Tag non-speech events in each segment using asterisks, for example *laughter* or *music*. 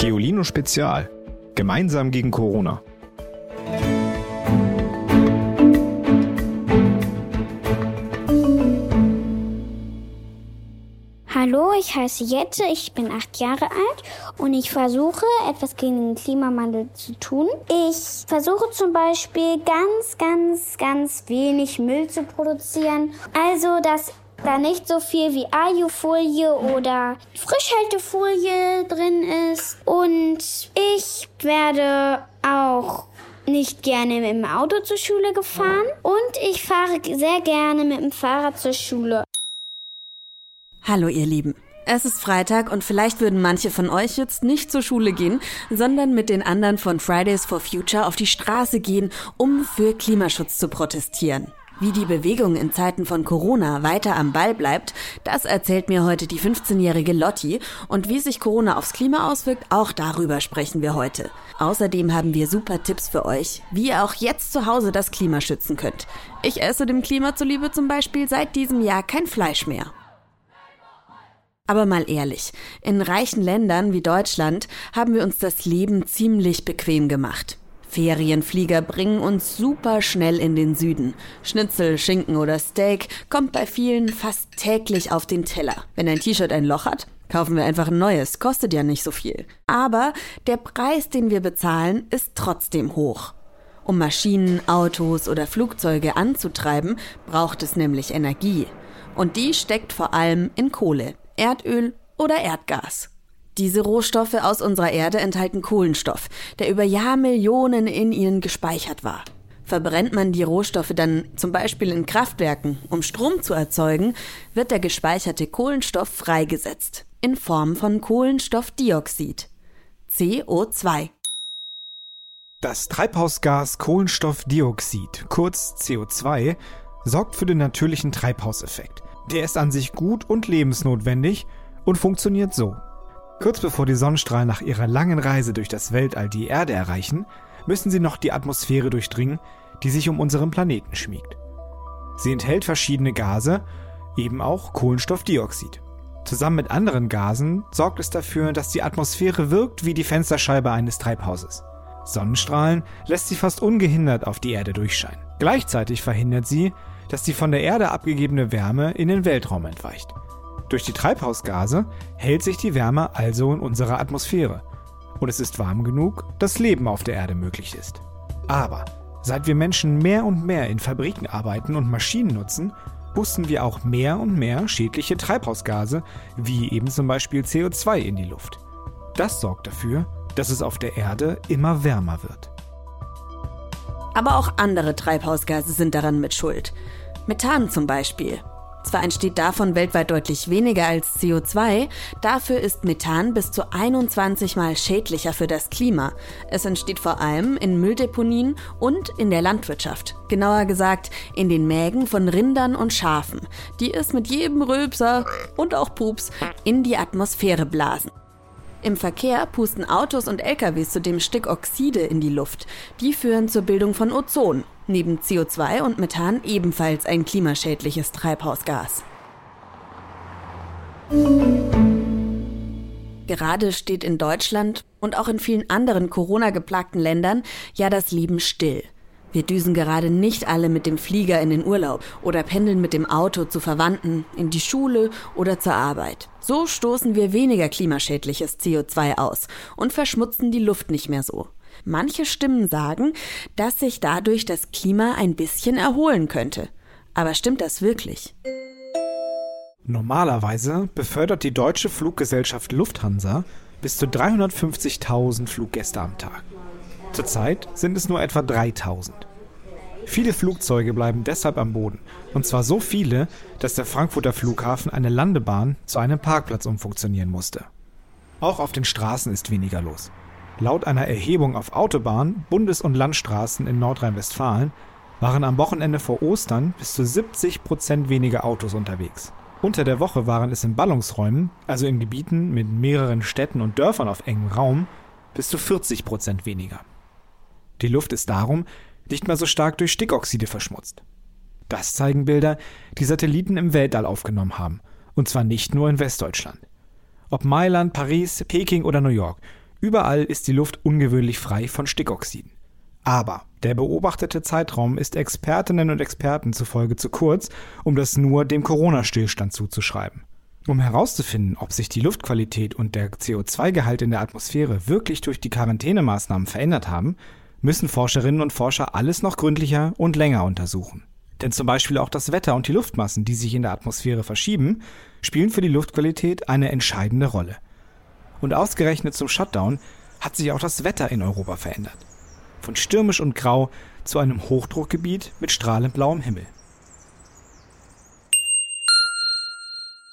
Geolino Spezial. Gemeinsam gegen Corona. Hallo, ich heiße Jette, ich bin acht Jahre alt und ich versuche etwas gegen den Klimawandel zu tun. Ich versuche zum Beispiel ganz, ganz, ganz wenig Müll zu produzieren. Also, dass da nicht so viel wie Alufolie oder Frischhaltefolie drin ist. Und ich werde auch nicht gerne mit dem Auto zur Schule gefahren und ich fahre sehr gerne mit dem Fahrrad zur Schule. Hallo ihr Lieben. Es ist Freitag und vielleicht würden manche von euch jetzt nicht zur Schule gehen, sondern mit den anderen von Fridays for Future auf die Straße gehen, um für Klimaschutz zu protestieren. Wie die Bewegung in Zeiten von Corona weiter am Ball bleibt, das erzählt mir heute die 15-jährige Lotti. Und wie sich Corona aufs Klima auswirkt, auch darüber sprechen wir heute. Außerdem haben wir super Tipps für euch, wie ihr auch jetzt zu Hause das Klima schützen könnt. Ich esse dem Klima zuliebe zum Beispiel seit diesem Jahr kein Fleisch mehr. Aber mal ehrlich, in reichen Ländern wie Deutschland haben wir uns das Leben ziemlich bequem gemacht. Ferienflieger bringen uns super schnell in den Süden. Schnitzel, Schinken oder Steak kommt bei vielen fast täglich auf den Teller. Wenn ein T-Shirt ein Loch hat, kaufen wir einfach ein neues, kostet ja nicht so viel. Aber der Preis, den wir bezahlen, ist trotzdem hoch. Um Maschinen, Autos oder Flugzeuge anzutreiben, braucht es nämlich Energie. Und die steckt vor allem in Kohle, Erdöl oder Erdgas. Diese Rohstoffe aus unserer Erde enthalten Kohlenstoff, der über Jahrmillionen in ihnen gespeichert war. Verbrennt man die Rohstoffe dann zum Beispiel in Kraftwerken, um Strom zu erzeugen, wird der gespeicherte Kohlenstoff freigesetzt in Form von Kohlenstoffdioxid, CO2. Das Treibhausgas Kohlenstoffdioxid, kurz CO2, sorgt für den natürlichen Treibhauseffekt. Der ist an sich gut und lebensnotwendig und funktioniert so. Kurz bevor die Sonnenstrahlen nach ihrer langen Reise durch das Weltall die Erde erreichen, müssen sie noch die Atmosphäre durchdringen, die sich um unseren Planeten schmiegt. Sie enthält verschiedene Gase, eben auch Kohlenstoffdioxid. Zusammen mit anderen Gasen sorgt es dafür, dass die Atmosphäre wirkt wie die Fensterscheibe eines Treibhauses. Sonnenstrahlen lässt sie fast ungehindert auf die Erde durchscheinen. Gleichzeitig verhindert sie, dass die von der Erde abgegebene Wärme in den Weltraum entweicht. Durch die Treibhausgase hält sich die Wärme also in unserer Atmosphäre. Und es ist warm genug, dass Leben auf der Erde möglich ist. Aber seit wir Menschen mehr und mehr in Fabriken arbeiten und Maschinen nutzen, pusten wir auch mehr und mehr schädliche Treibhausgase, wie eben zum Beispiel CO2 in die Luft. Das sorgt dafür, dass es auf der Erde immer wärmer wird. Aber auch andere Treibhausgase sind daran mit Schuld. Methan zum Beispiel. Zwar entsteht davon weltweit deutlich weniger als CO2, dafür ist Methan bis zu 21 mal schädlicher für das Klima. Es entsteht vor allem in Mülldeponien und in der Landwirtschaft. Genauer gesagt in den Mägen von Rindern und Schafen, die es mit jedem Rülpser und auch Pups in die Atmosphäre blasen. Im Verkehr pusten Autos und LKWs zudem Stickoxide in die Luft. Die führen zur Bildung von Ozon, neben CO2 und Methan ebenfalls ein klimaschädliches Treibhausgas. Gerade steht in Deutschland und auch in vielen anderen Corona-geplagten Ländern ja das Leben still. Wir düsen gerade nicht alle mit dem Flieger in den Urlaub oder pendeln mit dem Auto zu Verwandten, in die Schule oder zur Arbeit. So stoßen wir weniger klimaschädliches CO2 aus und verschmutzen die Luft nicht mehr so. Manche Stimmen sagen, dass sich dadurch das Klima ein bisschen erholen könnte. Aber stimmt das wirklich? Normalerweise befördert die deutsche Fluggesellschaft Lufthansa bis zu 350.000 Fluggäste am Tag. Zurzeit sind es nur etwa 3000. Viele Flugzeuge bleiben deshalb am Boden. Und zwar so viele, dass der Frankfurter Flughafen eine Landebahn zu einem Parkplatz umfunktionieren musste. Auch auf den Straßen ist weniger los. Laut einer Erhebung auf Autobahnen, Bundes- und Landstraßen in Nordrhein-Westfalen waren am Wochenende vor Ostern bis zu 70 Prozent weniger Autos unterwegs. Unter der Woche waren es in Ballungsräumen, also in Gebieten mit mehreren Städten und Dörfern auf engem Raum, bis zu 40 Prozent weniger. Die Luft ist darum nicht mehr so stark durch Stickoxide verschmutzt. Das zeigen Bilder, die Satelliten im Weltall aufgenommen haben. Und zwar nicht nur in Westdeutschland. Ob Mailand, Paris, Peking oder New York, Überall ist die Luft ungewöhnlich frei von Stickoxiden. Aber der beobachtete Zeitraum ist Expertinnen und Experten zufolge zu kurz, um das nur dem Corona-Stillstand zuzuschreiben. Um herauszufinden, ob sich die Luftqualität und der CO2-Gehalt in der Atmosphäre wirklich durch die Quarantänemaßnahmen verändert haben, müssen Forscherinnen und Forscher alles noch gründlicher und länger untersuchen. Denn zum Beispiel auch das Wetter und die Luftmassen, die sich in der Atmosphäre verschieben, spielen für die Luftqualität eine entscheidende Rolle. Und ausgerechnet zum Shutdown hat sich auch das Wetter in Europa verändert. Von stürmisch und grau zu einem Hochdruckgebiet mit strahlend blauem Himmel.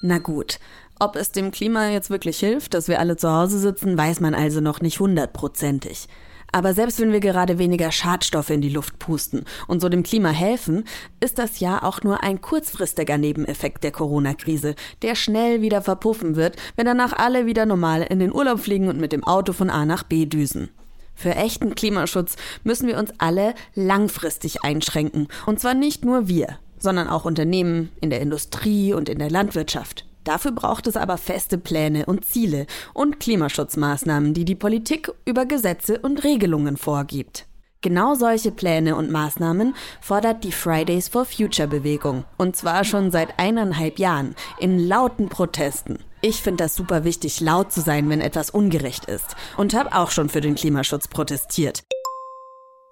Na gut, ob es dem Klima jetzt wirklich hilft, dass wir alle zu Hause sitzen, weiß man also noch nicht hundertprozentig. Aber selbst wenn wir gerade weniger Schadstoffe in die Luft pusten und so dem Klima helfen, ist das ja auch nur ein kurzfristiger Nebeneffekt der Corona-Krise, der schnell wieder verpuffen wird, wenn danach alle wieder normal in den Urlaub fliegen und mit dem Auto von A nach B düsen. Für echten Klimaschutz müssen wir uns alle langfristig einschränken. Und zwar nicht nur wir, sondern auch Unternehmen in der Industrie und in der Landwirtschaft. Dafür braucht es aber feste Pläne und Ziele und Klimaschutzmaßnahmen, die die Politik über Gesetze und Regelungen vorgibt. Genau solche Pläne und Maßnahmen fordert die Fridays for Future Bewegung. Und zwar schon seit eineinhalb Jahren in lauten Protesten. Ich finde das super wichtig, laut zu sein, wenn etwas ungerecht ist. Und habe auch schon für den Klimaschutz protestiert.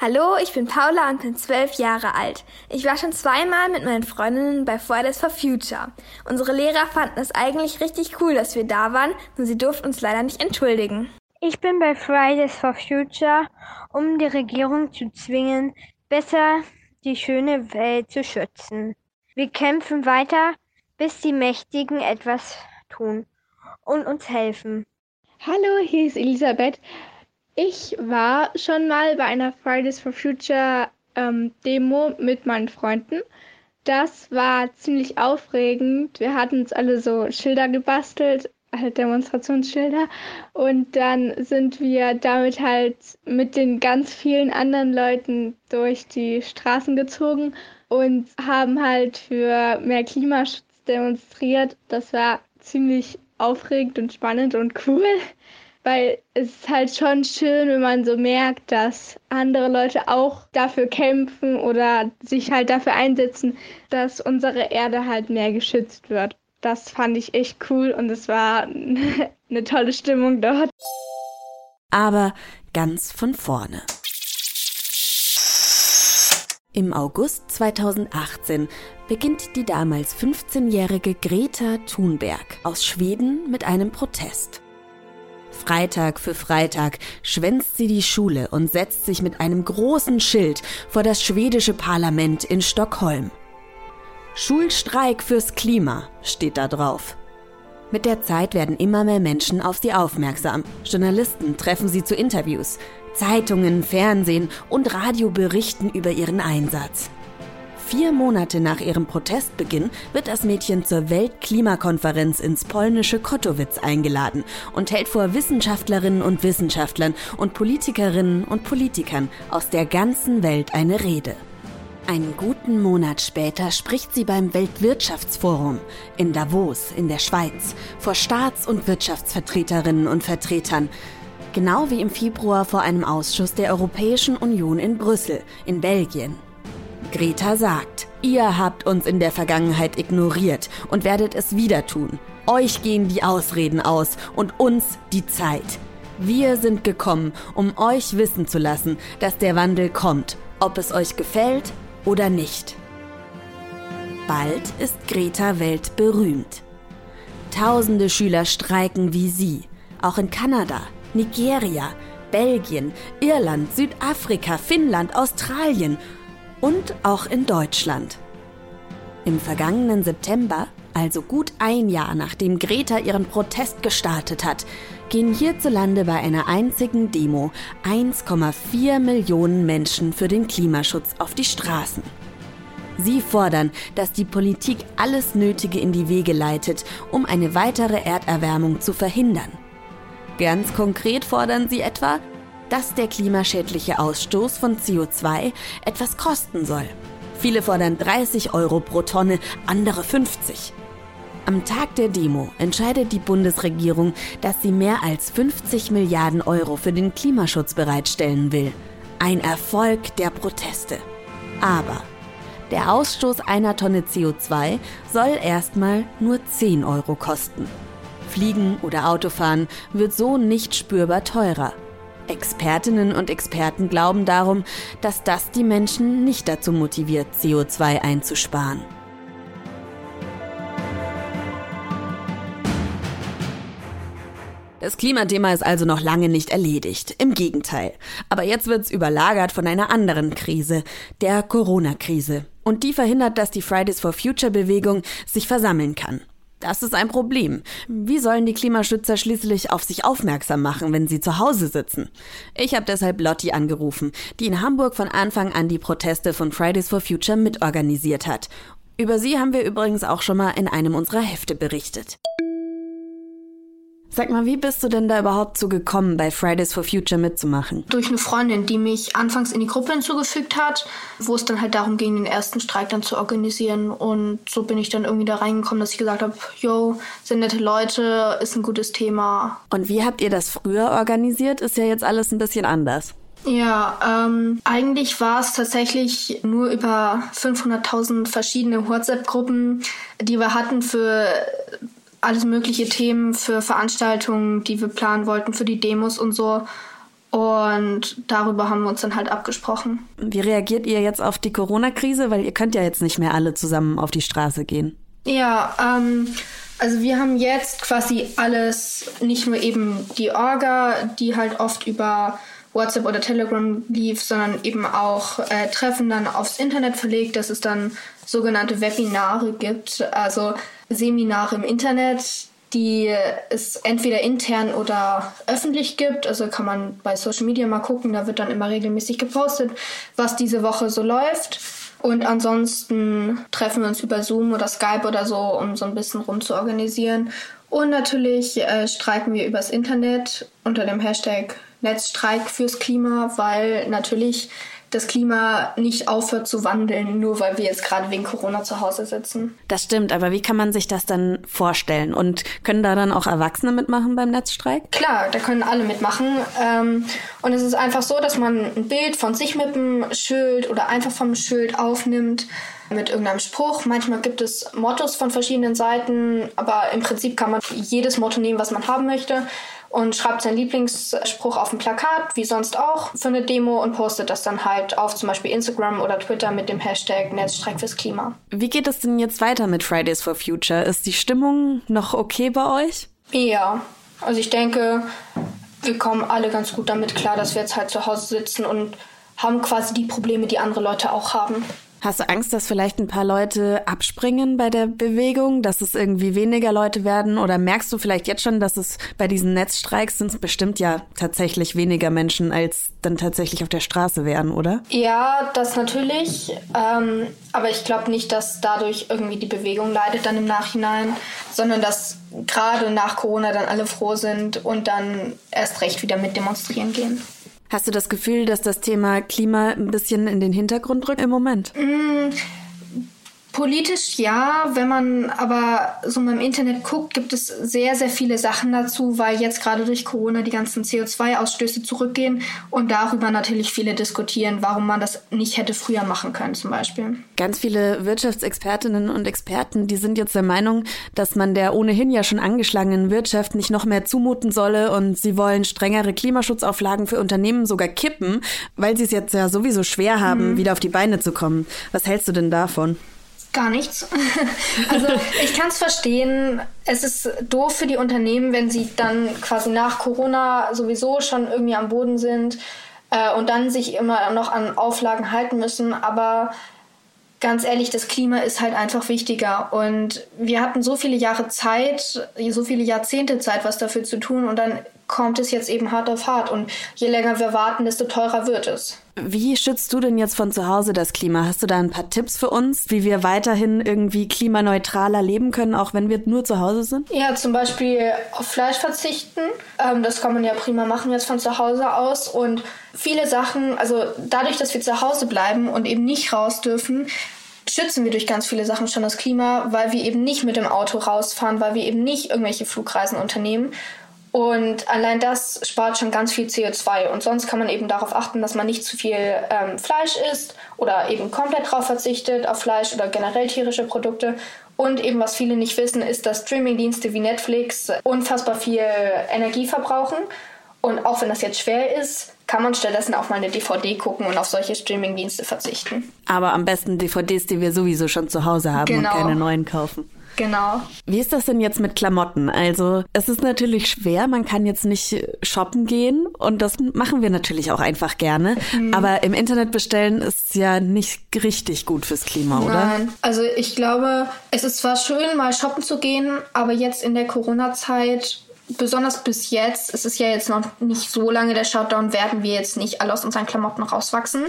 Hallo, ich bin Paula und bin zwölf Jahre alt. Ich war schon zweimal mit meinen Freundinnen bei Fridays for Future. Unsere Lehrer fanden es eigentlich richtig cool, dass wir da waren, nur sie durften uns leider nicht entschuldigen. Ich bin bei Fridays for Future, um die Regierung zu zwingen, besser die schöne Welt zu schützen. Wir kämpfen weiter, bis die Mächtigen etwas tun und uns helfen. Hallo, hier ist Elisabeth. Ich war schon mal bei einer Fridays for Future ähm, Demo mit meinen Freunden. Das war ziemlich aufregend. Wir hatten uns alle so Schilder gebastelt, halt Demonstrationsschilder. Und dann sind wir damit halt mit den ganz vielen anderen Leuten durch die Straßen gezogen und haben halt für mehr Klimaschutz demonstriert. Das war ziemlich aufregend und spannend und *laughs* cool weil es ist halt schon schön, wenn man so merkt, dass andere Leute auch dafür kämpfen oder sich halt dafür einsetzen, dass unsere Erde halt mehr geschützt wird. Das fand ich echt cool und es war *laughs* eine tolle Stimmung dort. Aber ganz von vorne. Im August 2018 beginnt die damals 15-jährige Greta Thunberg aus Schweden mit einem Protest. Freitag für Freitag schwänzt sie die Schule und setzt sich mit einem großen Schild vor das schwedische Parlament in Stockholm. Schulstreik fürs Klima steht da drauf. Mit der Zeit werden immer mehr Menschen auf sie aufmerksam. Journalisten treffen sie zu Interviews. Zeitungen, Fernsehen und Radio berichten über ihren Einsatz. Vier Monate nach ihrem Protestbeginn wird das Mädchen zur Weltklimakonferenz ins polnische Kotowitz eingeladen und hält vor Wissenschaftlerinnen und Wissenschaftlern und Politikerinnen und Politikern aus der ganzen Welt eine Rede. Einen guten Monat später spricht sie beim Weltwirtschaftsforum in Davos in der Schweiz vor Staats- und Wirtschaftsvertreterinnen und Vertretern, genau wie im Februar vor einem Ausschuss der Europäischen Union in Brüssel in Belgien. Greta sagt, ihr habt uns in der Vergangenheit ignoriert und werdet es wieder tun. Euch gehen die Ausreden aus und uns die Zeit. Wir sind gekommen, um euch wissen zu lassen, dass der Wandel kommt, ob es euch gefällt oder nicht. Bald ist Greta weltberühmt. Tausende Schüler streiken wie sie, auch in Kanada, Nigeria, Belgien, Irland, Südafrika, Finnland, Australien und auch in Deutschland. Im vergangenen September, also gut ein Jahr nachdem Greta ihren Protest gestartet hat, gehen hierzulande bei einer einzigen Demo 1,4 Millionen Menschen für den Klimaschutz auf die Straßen. Sie fordern, dass die Politik alles Nötige in die Wege leitet, um eine weitere Erderwärmung zu verhindern. Ganz konkret fordern sie etwa, dass der klimaschädliche Ausstoß von CO2 etwas kosten soll. Viele fordern 30 Euro pro Tonne, andere 50. Am Tag der Demo entscheidet die Bundesregierung, dass sie mehr als 50 Milliarden Euro für den Klimaschutz bereitstellen will. Ein Erfolg der Proteste. Aber der Ausstoß einer Tonne CO2 soll erstmal nur 10 Euro kosten. Fliegen oder Autofahren wird so nicht spürbar teurer. Expertinnen und Experten glauben darum, dass das die Menschen nicht dazu motiviert, CO2 einzusparen. Das Klimathema ist also noch lange nicht erledigt. Im Gegenteil. Aber jetzt wird's überlagert von einer anderen Krise, der Corona-Krise. Und die verhindert, dass die Fridays for Future Bewegung sich versammeln kann. Das ist ein Problem. Wie sollen die Klimaschützer schließlich auf sich aufmerksam machen, wenn sie zu Hause sitzen? Ich habe deshalb Lotti angerufen, die in Hamburg von Anfang an die Proteste von Fridays for Future mitorganisiert hat. Über sie haben wir übrigens auch schon mal in einem unserer Hefte berichtet. Sag mal, wie bist du denn da überhaupt zu gekommen, bei Fridays for Future mitzumachen? Durch eine Freundin, die mich anfangs in die Gruppe hinzugefügt hat, wo es dann halt darum ging, den ersten Streik dann zu organisieren. Und so bin ich dann irgendwie da reingekommen, dass ich gesagt habe, yo, sind nette Leute, ist ein gutes Thema. Und wie habt ihr das früher organisiert? Ist ja jetzt alles ein bisschen anders. Ja, ähm, eigentlich war es tatsächlich nur über 500.000 verschiedene WhatsApp-Gruppen, die wir hatten für alles mögliche Themen für Veranstaltungen, die wir planen wollten, für die Demos und so. Und darüber haben wir uns dann halt abgesprochen. Wie reagiert ihr jetzt auf die Corona-Krise? Weil ihr könnt ja jetzt nicht mehr alle zusammen auf die Straße gehen. Ja, ähm, also wir haben jetzt quasi alles, nicht nur eben die Orga, die halt oft über WhatsApp oder Telegram lief, sondern eben auch äh, Treffen dann aufs Internet verlegt, dass es dann sogenannte Webinare gibt, also Seminare im Internet, die es entweder intern oder öffentlich gibt. Also kann man bei Social Media mal gucken, da wird dann immer regelmäßig gepostet, was diese Woche so läuft. Und ansonsten treffen wir uns über Zoom oder Skype oder so, um so ein bisschen rum zu organisieren. Und natürlich äh, streiken wir übers Internet unter dem Hashtag Netzstreik fürs Klima, weil natürlich das Klima nicht aufhört zu wandeln, nur weil wir jetzt gerade wegen Corona zu Hause sitzen. Das stimmt, aber wie kann man sich das dann vorstellen? Und können da dann auch Erwachsene mitmachen beim Netzstreik? Klar, da können alle mitmachen. Ähm, und es ist einfach so, dass man ein Bild von sich mit dem Schild oder einfach vom Schild aufnimmt mit irgendeinem Spruch. Manchmal gibt es Mottos von verschiedenen Seiten, aber im Prinzip kann man jedes Motto nehmen, was man haben möchte und schreibt seinen Lieblingsspruch auf ein Plakat, wie sonst auch, für eine Demo und postet das dann halt auf zum Beispiel Instagram oder Twitter mit dem Hashtag Netzstreik fürs Klima. Wie geht es denn jetzt weiter mit Fridays for Future? Ist die Stimmung noch okay bei euch? Ja, also ich denke, wir kommen alle ganz gut damit klar, dass wir jetzt halt zu Hause sitzen und haben quasi die Probleme, die andere Leute auch haben. Hast du Angst, dass vielleicht ein paar Leute abspringen bei der Bewegung, dass es irgendwie weniger Leute werden? Oder merkst du vielleicht jetzt schon, dass es bei diesen Netzstreiks sind es bestimmt ja tatsächlich weniger Menschen, als dann tatsächlich auf der Straße wären, oder? Ja, das natürlich. Ähm, aber ich glaube nicht, dass dadurch irgendwie die Bewegung leidet dann im Nachhinein, sondern dass gerade nach Corona dann alle froh sind und dann erst recht wieder mit demonstrieren gehen. Hast du das Gefühl, dass das Thema Klima ein bisschen in den Hintergrund rückt im Moment? Mm, Politisch ja, wenn man aber so mal im Internet guckt, gibt es sehr, sehr viele Sachen dazu, weil jetzt gerade durch Corona die ganzen CO2-Ausstöße zurückgehen und darüber natürlich viele diskutieren, warum man das nicht hätte früher machen können zum Beispiel. Ganz viele Wirtschaftsexpertinnen und Experten, die sind jetzt der Meinung, dass man der ohnehin ja schon angeschlagenen Wirtschaft nicht noch mehr zumuten solle und sie wollen strengere Klimaschutzauflagen für Unternehmen sogar kippen, weil sie es jetzt ja sowieso schwer haben, mhm. wieder auf die Beine zu kommen. Was hältst du denn davon? Gar nichts. *laughs* also ich kann es verstehen. Es ist doof für die Unternehmen, wenn sie dann quasi nach Corona sowieso schon irgendwie am Boden sind äh, und dann sich immer noch an Auflagen halten müssen. Aber ganz ehrlich, das Klima ist halt einfach wichtiger. Und wir hatten so viele Jahre Zeit, so viele Jahrzehnte Zeit, was dafür zu tun. Und dann kommt es jetzt eben hart auf hart. Und je länger wir warten, desto teurer wird es. Wie schützt du denn jetzt von zu Hause das Klima? Hast du da ein paar Tipps für uns, wie wir weiterhin irgendwie klimaneutraler leben können, auch wenn wir nur zu Hause sind? Ja, zum Beispiel auf Fleisch verzichten. Ähm, das kann man ja prima machen jetzt von zu Hause aus. Und viele Sachen, also dadurch, dass wir zu Hause bleiben und eben nicht raus dürfen, schützen wir durch ganz viele Sachen schon das Klima, weil wir eben nicht mit dem Auto rausfahren, weil wir eben nicht irgendwelche Flugreisen unternehmen. Und allein das spart schon ganz viel CO2. Und sonst kann man eben darauf achten, dass man nicht zu viel ähm, Fleisch isst oder eben komplett drauf verzichtet auf Fleisch oder generell tierische Produkte. Und eben, was viele nicht wissen, ist, dass Streamingdienste wie Netflix unfassbar viel Energie verbrauchen. Und auch wenn das jetzt schwer ist, kann man stattdessen auch mal eine DVD gucken und auf solche Streamingdienste verzichten. Aber am besten DVDs, die wir sowieso schon zu Hause haben genau. und keine neuen kaufen. Genau. Wie ist das denn jetzt mit Klamotten? Also es ist natürlich schwer, man kann jetzt nicht shoppen gehen und das machen wir natürlich auch einfach gerne. Mhm. Aber im Internet bestellen ist ja nicht richtig gut fürs Klima, oder? Nein. Also ich glaube, es ist zwar schön, mal shoppen zu gehen, aber jetzt in der Corona-Zeit besonders bis jetzt, es ist ja jetzt noch nicht so lange der Shutdown, werden wir jetzt nicht alle aus unseren Klamotten rauswachsen.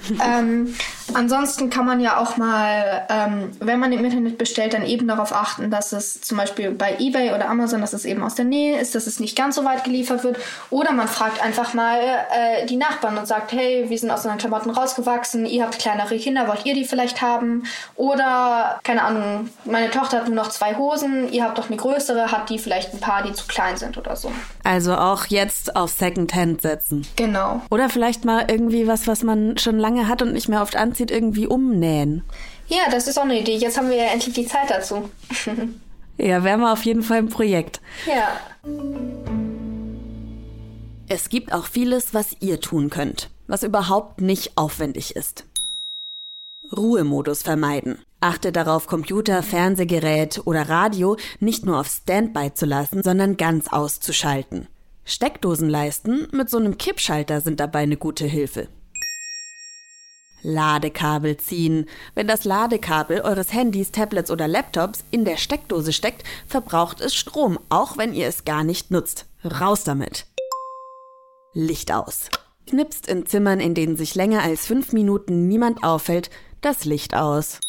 *laughs* ähm, ansonsten kann man ja auch mal, ähm, wenn man im Internet bestellt, dann eben darauf achten, dass es zum Beispiel bei eBay oder Amazon, dass es eben aus der Nähe ist, dass es nicht ganz so weit geliefert wird. Oder man fragt einfach mal äh, die Nachbarn und sagt, hey, wir sind aus unseren Klamotten rausgewachsen, ihr habt kleinere Kinder, wollt ihr die vielleicht haben? Oder, keine Ahnung, meine Tochter hat nur noch zwei Hosen, ihr habt doch eine größere, hat die vielleicht ein paar, die zu klein sind oder so. Also auch jetzt auf Secondhand setzen. Genau. Oder vielleicht mal irgendwie was, was man schon lange hat und nicht mehr oft anzieht, irgendwie umnähen. Ja, das ist auch eine Idee. Jetzt haben wir ja endlich die Zeit dazu. *laughs* ja, wäre mal auf jeden Fall ein Projekt. Ja. Es gibt auch vieles, was ihr tun könnt, was überhaupt nicht aufwendig ist. Ruhemodus vermeiden. Achte darauf, Computer, Fernsehgerät oder Radio nicht nur auf Standby zu lassen, sondern ganz auszuschalten. Steckdosenleisten mit so einem Kippschalter sind dabei eine gute Hilfe. Ladekabel ziehen. Wenn das Ladekabel eures Handys, Tablets oder Laptops in der Steckdose steckt, verbraucht es Strom, auch wenn ihr es gar nicht nutzt. Raus damit. Licht aus. Knipst in Zimmern, in denen sich länger als fünf Minuten niemand auffällt, das Licht aus.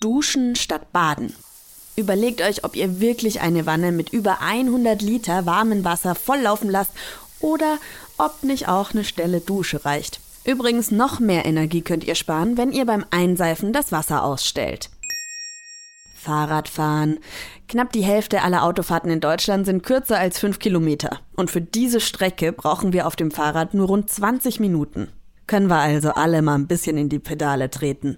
Duschen statt Baden. Überlegt euch, ob ihr wirklich eine Wanne mit über 100 Liter warmem Wasser volllaufen lasst oder ob nicht auch eine Stelle Dusche reicht. Übrigens noch mehr Energie könnt ihr sparen, wenn ihr beim Einseifen das Wasser ausstellt. Fahrradfahren. Knapp die Hälfte aller Autofahrten in Deutschland sind kürzer als 5 Kilometer. Und für diese Strecke brauchen wir auf dem Fahrrad nur rund 20 Minuten. Können wir also alle mal ein bisschen in die Pedale treten.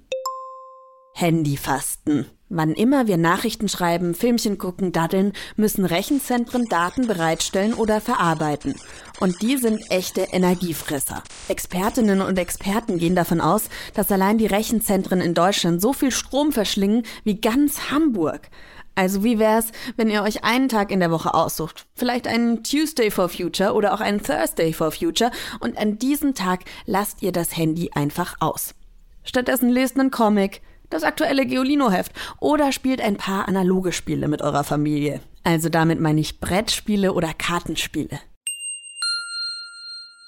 Handyfasten. Wann immer wir Nachrichten schreiben, Filmchen gucken, daddeln, müssen Rechenzentren Daten bereitstellen oder verarbeiten. Und die sind echte Energiefresser. Expertinnen und Experten gehen davon aus, dass allein die Rechenzentren in Deutschland so viel Strom verschlingen wie ganz Hamburg. Also wie wär's, wenn ihr euch einen Tag in der Woche aussucht? Vielleicht einen Tuesday for Future oder auch einen Thursday for Future und an diesem Tag lasst ihr das Handy einfach aus. Stattdessen lest einen Comic, das aktuelle Geolino-Heft oder spielt ein paar analoge Spiele mit eurer Familie. Also damit meine ich Brettspiele oder Kartenspiele.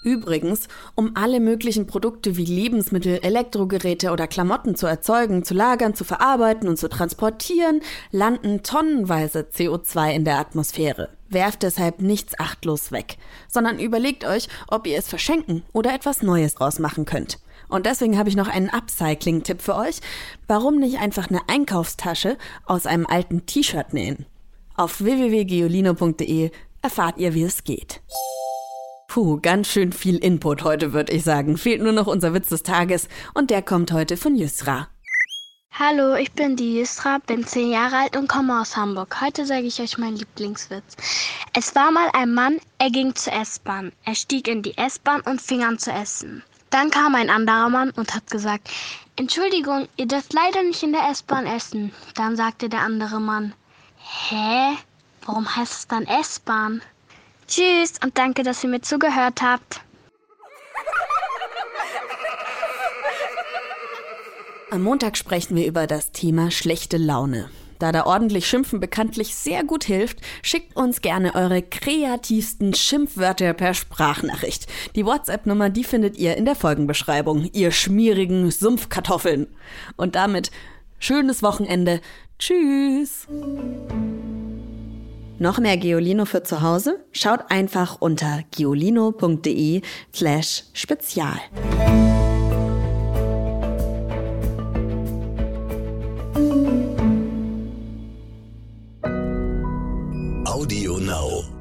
Übrigens, um alle möglichen Produkte wie Lebensmittel, Elektrogeräte oder Klamotten zu erzeugen, zu lagern, zu verarbeiten und zu transportieren, landen tonnenweise CO2 in der Atmosphäre. Werft deshalb nichts achtlos weg, sondern überlegt euch, ob ihr es verschenken oder etwas Neues draus machen könnt. Und deswegen habe ich noch einen Upcycling-Tipp für euch. Warum nicht einfach eine Einkaufstasche aus einem alten T-Shirt nähen? Auf www.geolino.de erfahrt ihr, wie es geht. Puh, ganz schön viel Input heute, würde ich sagen. Fehlt nur noch unser Witz des Tages und der kommt heute von Yusra. Hallo, ich bin die Yusra, bin zehn Jahre alt und komme aus Hamburg. Heute sage ich euch meinen Lieblingswitz. Es war mal ein Mann, er ging zur S-Bahn. Er stieg in die S-Bahn und fing an zu essen. Dann kam ein anderer Mann und hat gesagt, Entschuldigung, ihr dürft leider nicht in der S-Bahn essen. Dann sagte der andere Mann, Hä? Warum heißt es dann S-Bahn? Tschüss und danke, dass ihr mir zugehört habt. Am Montag sprechen wir über das Thema schlechte Laune. Da da ordentlich Schimpfen bekanntlich sehr gut hilft, schickt uns gerne eure kreativsten Schimpfwörter per Sprachnachricht. Die WhatsApp-Nummer, die findet ihr in der Folgenbeschreibung, ihr schmierigen Sumpfkartoffeln. Und damit schönes Wochenende. Tschüss! Noch mehr Geolino für zu Hause? Schaut einfach unter geolino.de slash spezial. Now.